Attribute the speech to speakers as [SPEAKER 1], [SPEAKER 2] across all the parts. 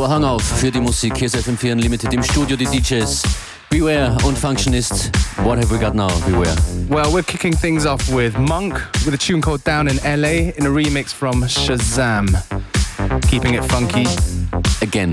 [SPEAKER 1] Vorhang auf für die Musik. Hier ist FM4 Unlimited im Studio, die DJs. Beware und Functionist. What have we got now, Beware?
[SPEAKER 2] Well, we're kicking things off with Monk with a tune called Down in LA in a remix from Shazam. Keeping it funky.
[SPEAKER 1] Again.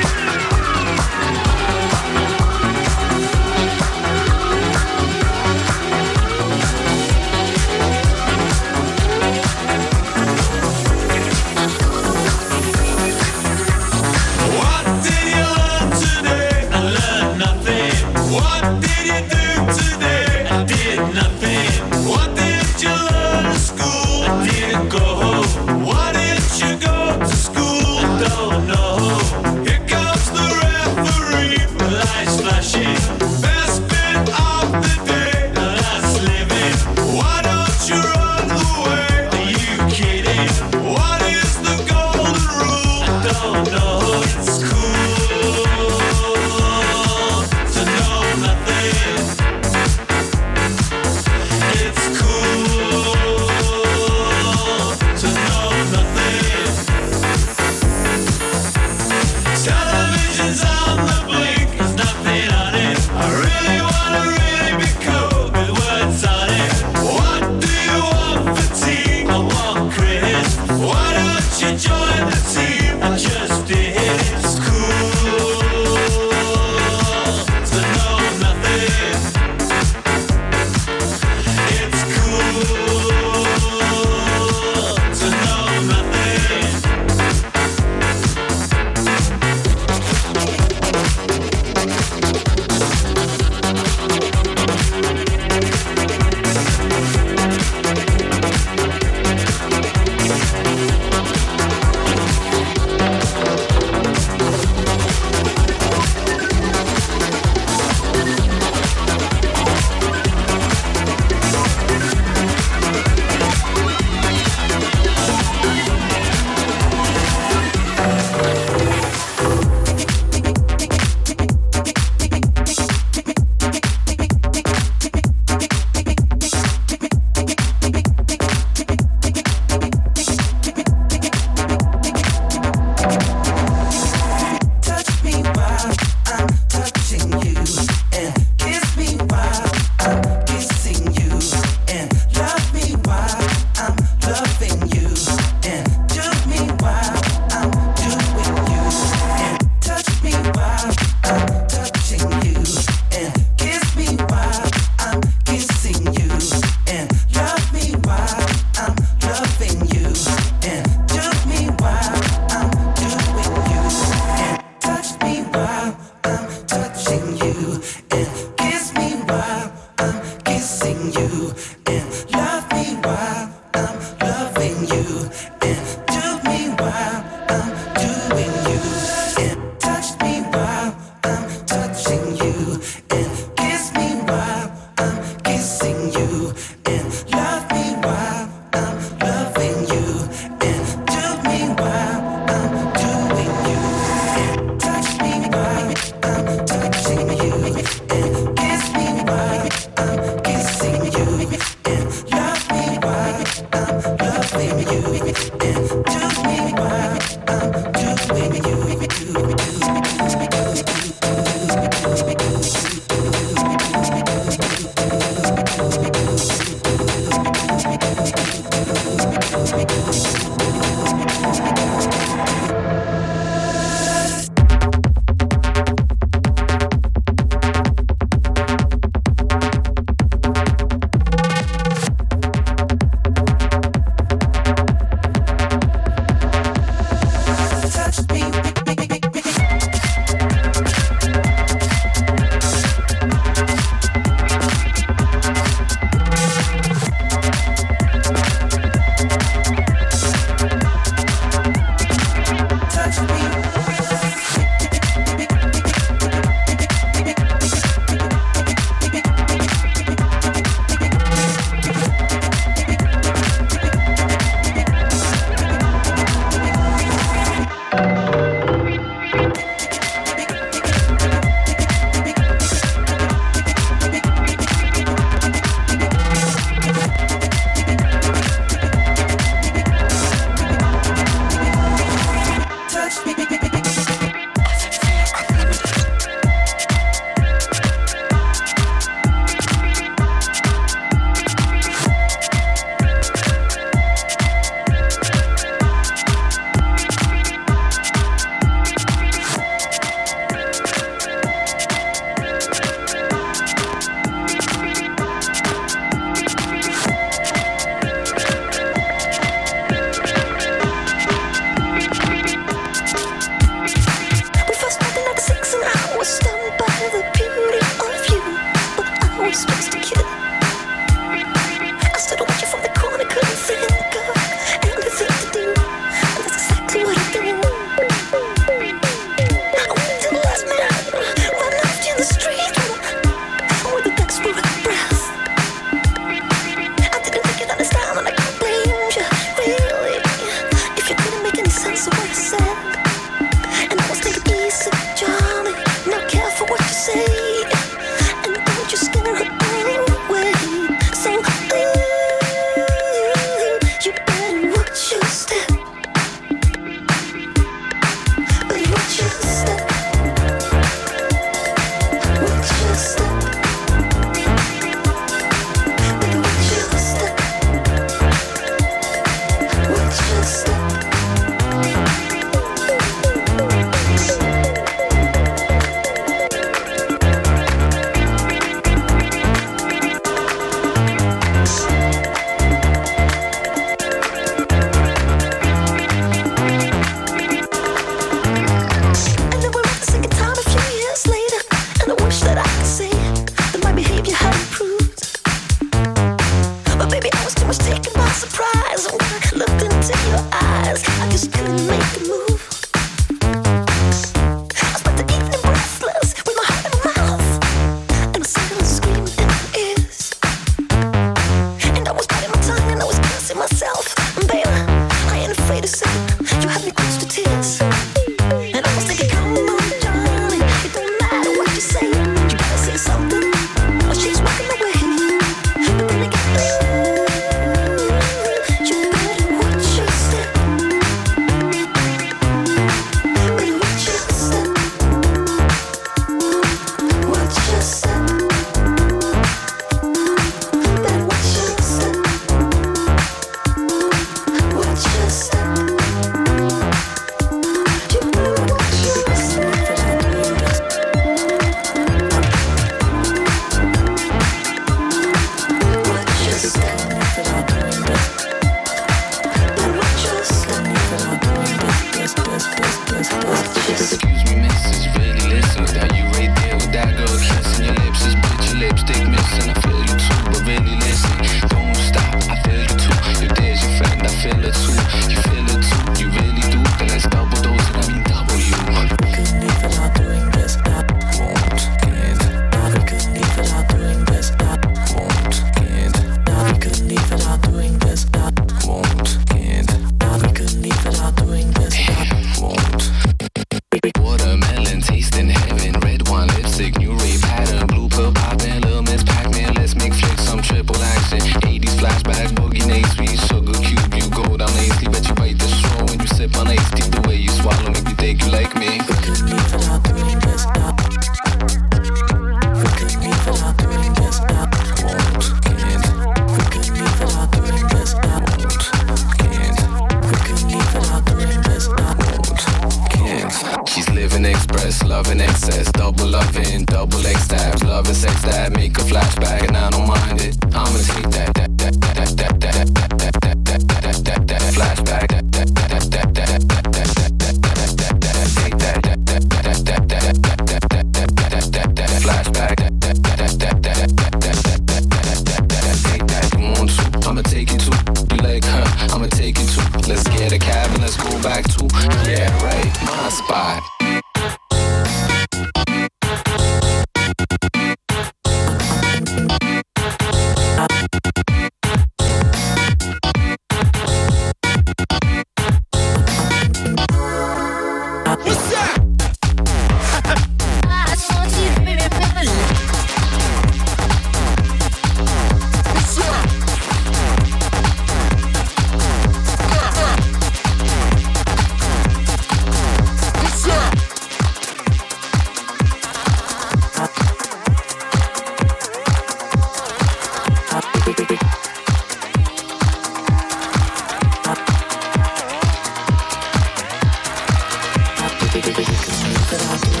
[SPEAKER 3] But I'll do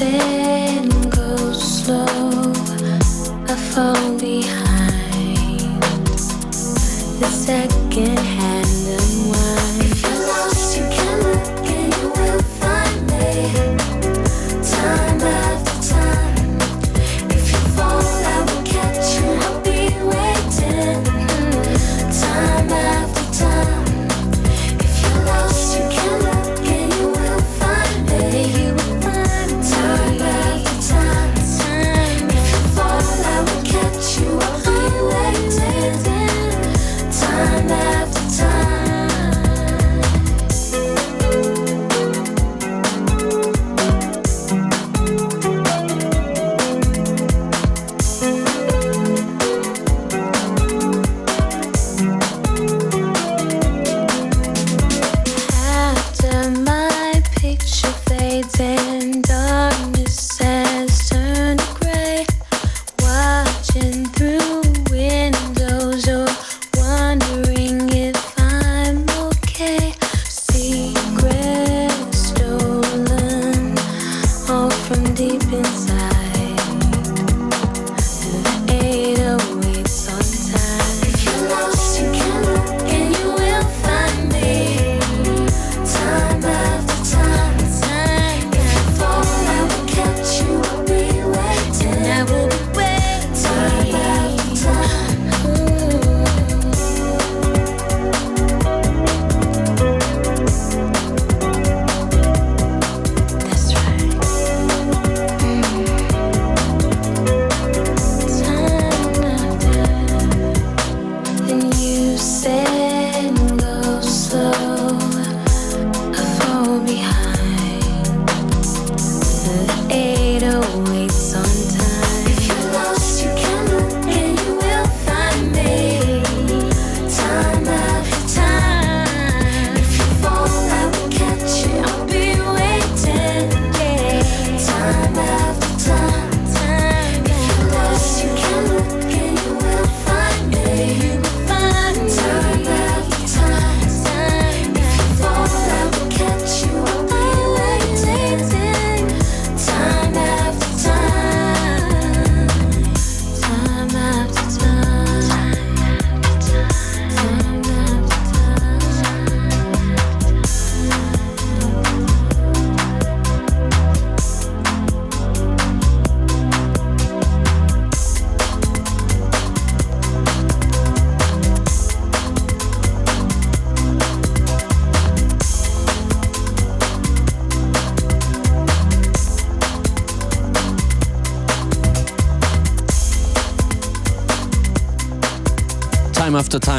[SPEAKER 4] time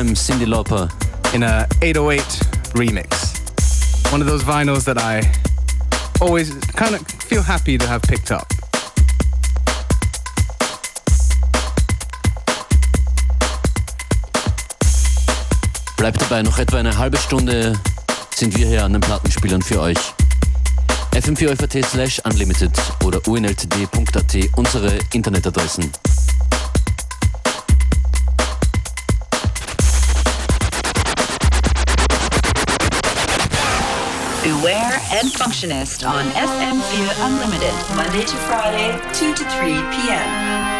[SPEAKER 1] time, Cindy Lauper.
[SPEAKER 2] In a 808 remix. One of those vinyls that I always kind of feel happy to have picked up.
[SPEAKER 1] Bleibt dabei, noch etwa eine halbe Stunde sind wir hier an den Plattenspielern für euch. fm4.at slash unlimited oder unltd.at unsere Internetadressen.
[SPEAKER 5] Beware and Functionist on FM4 Unlimited, Monday to Friday, 2 to 3 p.m.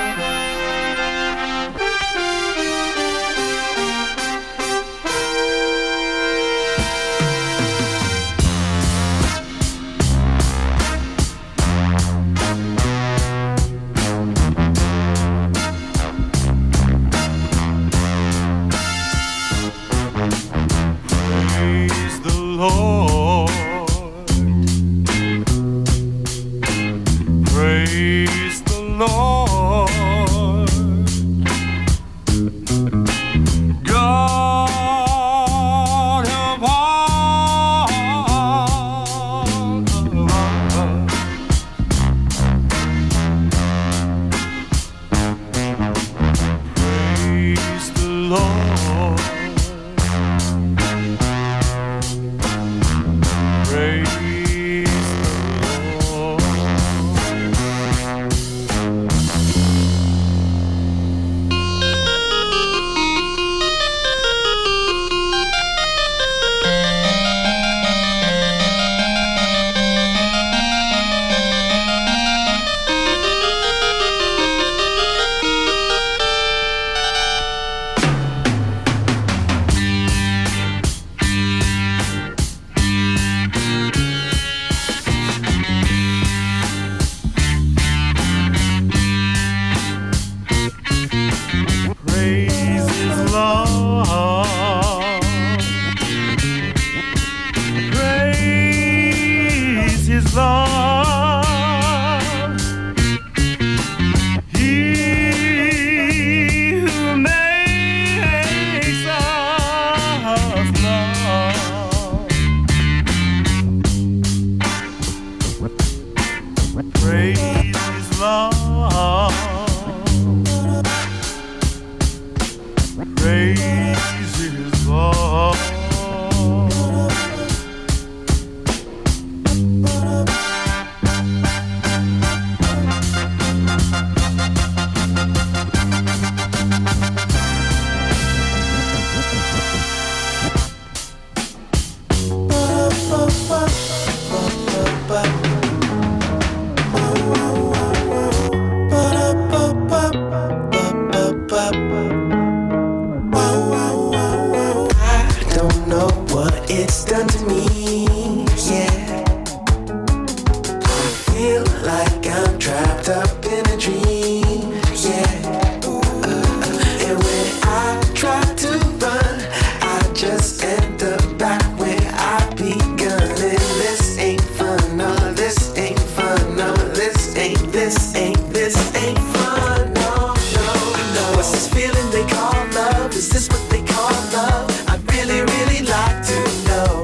[SPEAKER 6] What's this feeling they call love? Is this what they call love? I really, really like to know.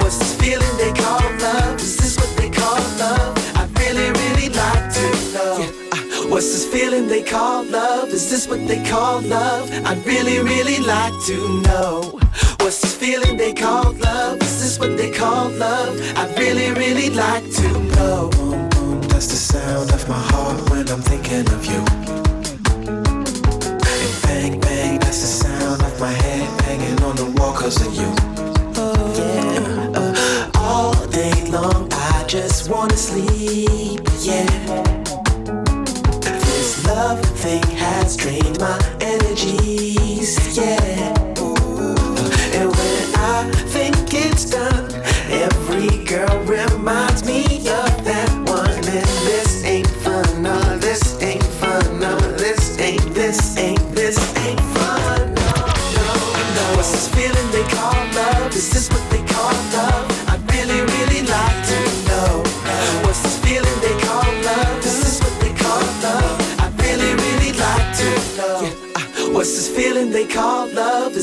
[SPEAKER 6] What's this feeling they call love? Is this what they call love? I really, really like to know. What's this feeling they call love? Is this what they call love? I really, really like to know. What's this feeling they call love? Is this what they call love? I'd really, really like to know. That's the sound of my heart when I'm thinking of you. And bang, bang, that's the sound of my head banging on the wall cause of you. Oh, yeah. Uh, all day long, I just wanna sleep, yeah. This love thing has drained my energies, yeah. And when I think it's done,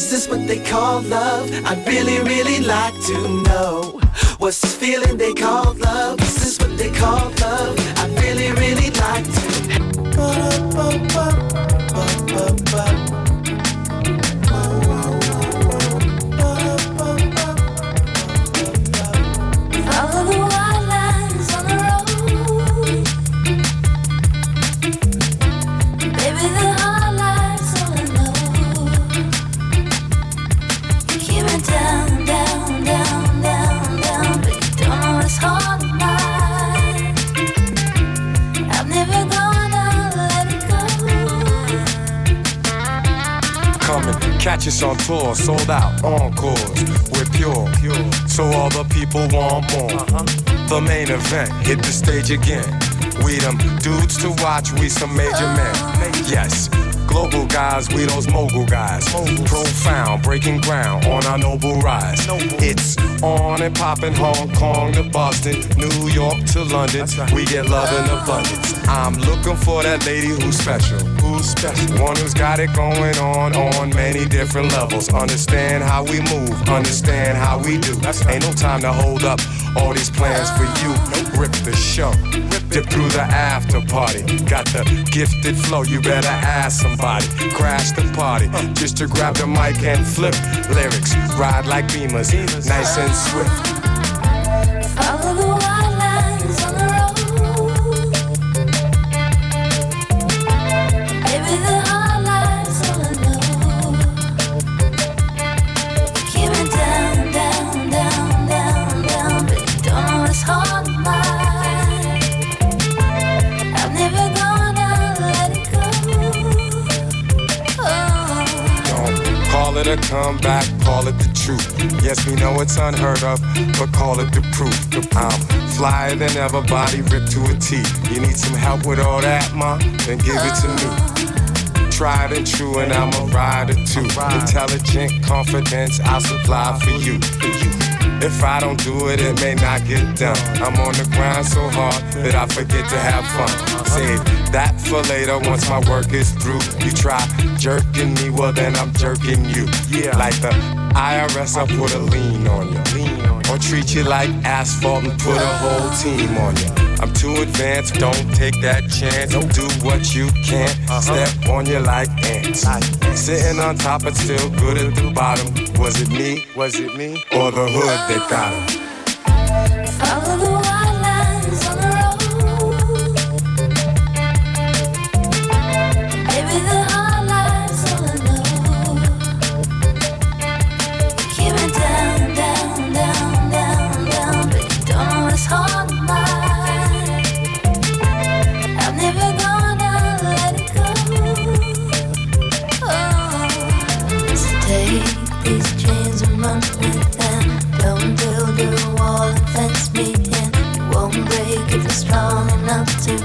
[SPEAKER 6] Is this what they call love? I'd really, really like to know. What's this feeling they call love? Is this what they call love? I'd really, really like to.
[SPEAKER 7] On tour, sold out, encores. We're pure, pure. So all the people want more. Uh-huh. The main event, hit the stage again. We them dudes to watch, we some major men. Yes, global guys, we those mogul guys. Profound, breaking ground on our noble rise. It's on and popping Hong Kong to Boston, New York to London. We get love in abundance. I'm looking for that lady who's special. Who's special? One who's got it going on on many different levels. Understand how we move, understand how we do. Ain't no time to hold up all these plans for you. Rip the show, dip through the after party. Got the gifted flow, you better ask somebody. Crash the party, just to grab the mic and flip lyrics. Ride like beamers, nice and swift.
[SPEAKER 8] Follow the
[SPEAKER 7] Call it a comeback, call it the truth. Yes, we know it's unheard of, but call it the proof. I'm flyer than ever, body ripped to a T. You need some help with all that, ma? Then give it to
[SPEAKER 8] me.
[SPEAKER 7] Tried and true, and I'm a rider too. Intelligent confidence, I'll supply for you. If I don't do it, it may not get done. I'm on the grind so hard that I forget to have fun. Save that for later once my work is through. You try jerking me, well then I'm jerking you. Yeah, like the IRS, I put a lien on you. Or treat you like asphalt and put a whole team on you. I'm too advanced, don't take that chance. Don't do what you can, uh-huh. step on you like ants. Sitting on top, but still good at the bottom. Was it me? Was it me? Or the hood that got him?
[SPEAKER 8] Enough to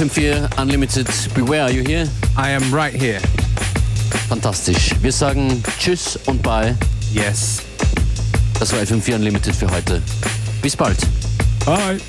[SPEAKER 1] FM4 Unlimited. Beware, are you here?
[SPEAKER 2] I am right here.
[SPEAKER 1] Fantastisch. Wir sagen Tschüss und Bye.
[SPEAKER 2] Yes.
[SPEAKER 1] Das war FM4 Unlimited für heute. Bis bald.
[SPEAKER 2] Bye.